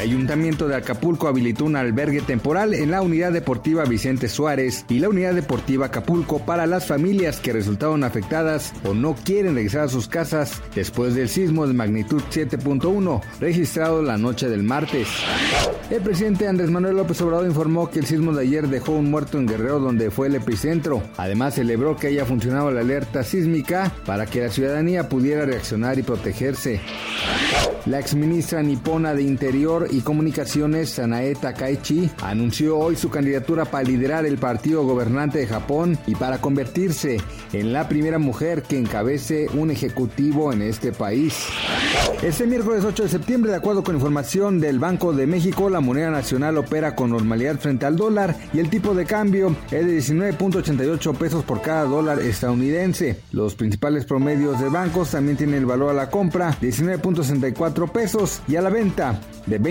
El Ayuntamiento de Acapulco habilitó un albergue temporal en la Unidad Deportiva Vicente Suárez y la Unidad Deportiva Acapulco para las familias que resultaron afectadas o no quieren regresar a sus casas después del sismo de magnitud 7.1 registrado la noche del martes. El presidente Andrés Manuel López Obrador informó que el sismo de ayer dejó un muerto en Guerrero donde fue el epicentro. Además celebró que haya funcionado la alerta sísmica para que la ciudadanía pudiera reaccionar y protegerse. La exministra nipona de Interior y Comunicaciones, Sanae Takaichi, anunció hoy su candidatura para liderar el partido gobernante de Japón y para convertirse en la primera mujer que encabece un ejecutivo en este país. Este miércoles 8 de septiembre, de acuerdo con información del Banco de México, la moneda nacional opera con normalidad frente al dólar y el tipo de cambio es de 19.88 pesos por cada dólar estadounidense. Los principales promedios de bancos también tienen el valor a la compra de 19.64 pesos y a la venta de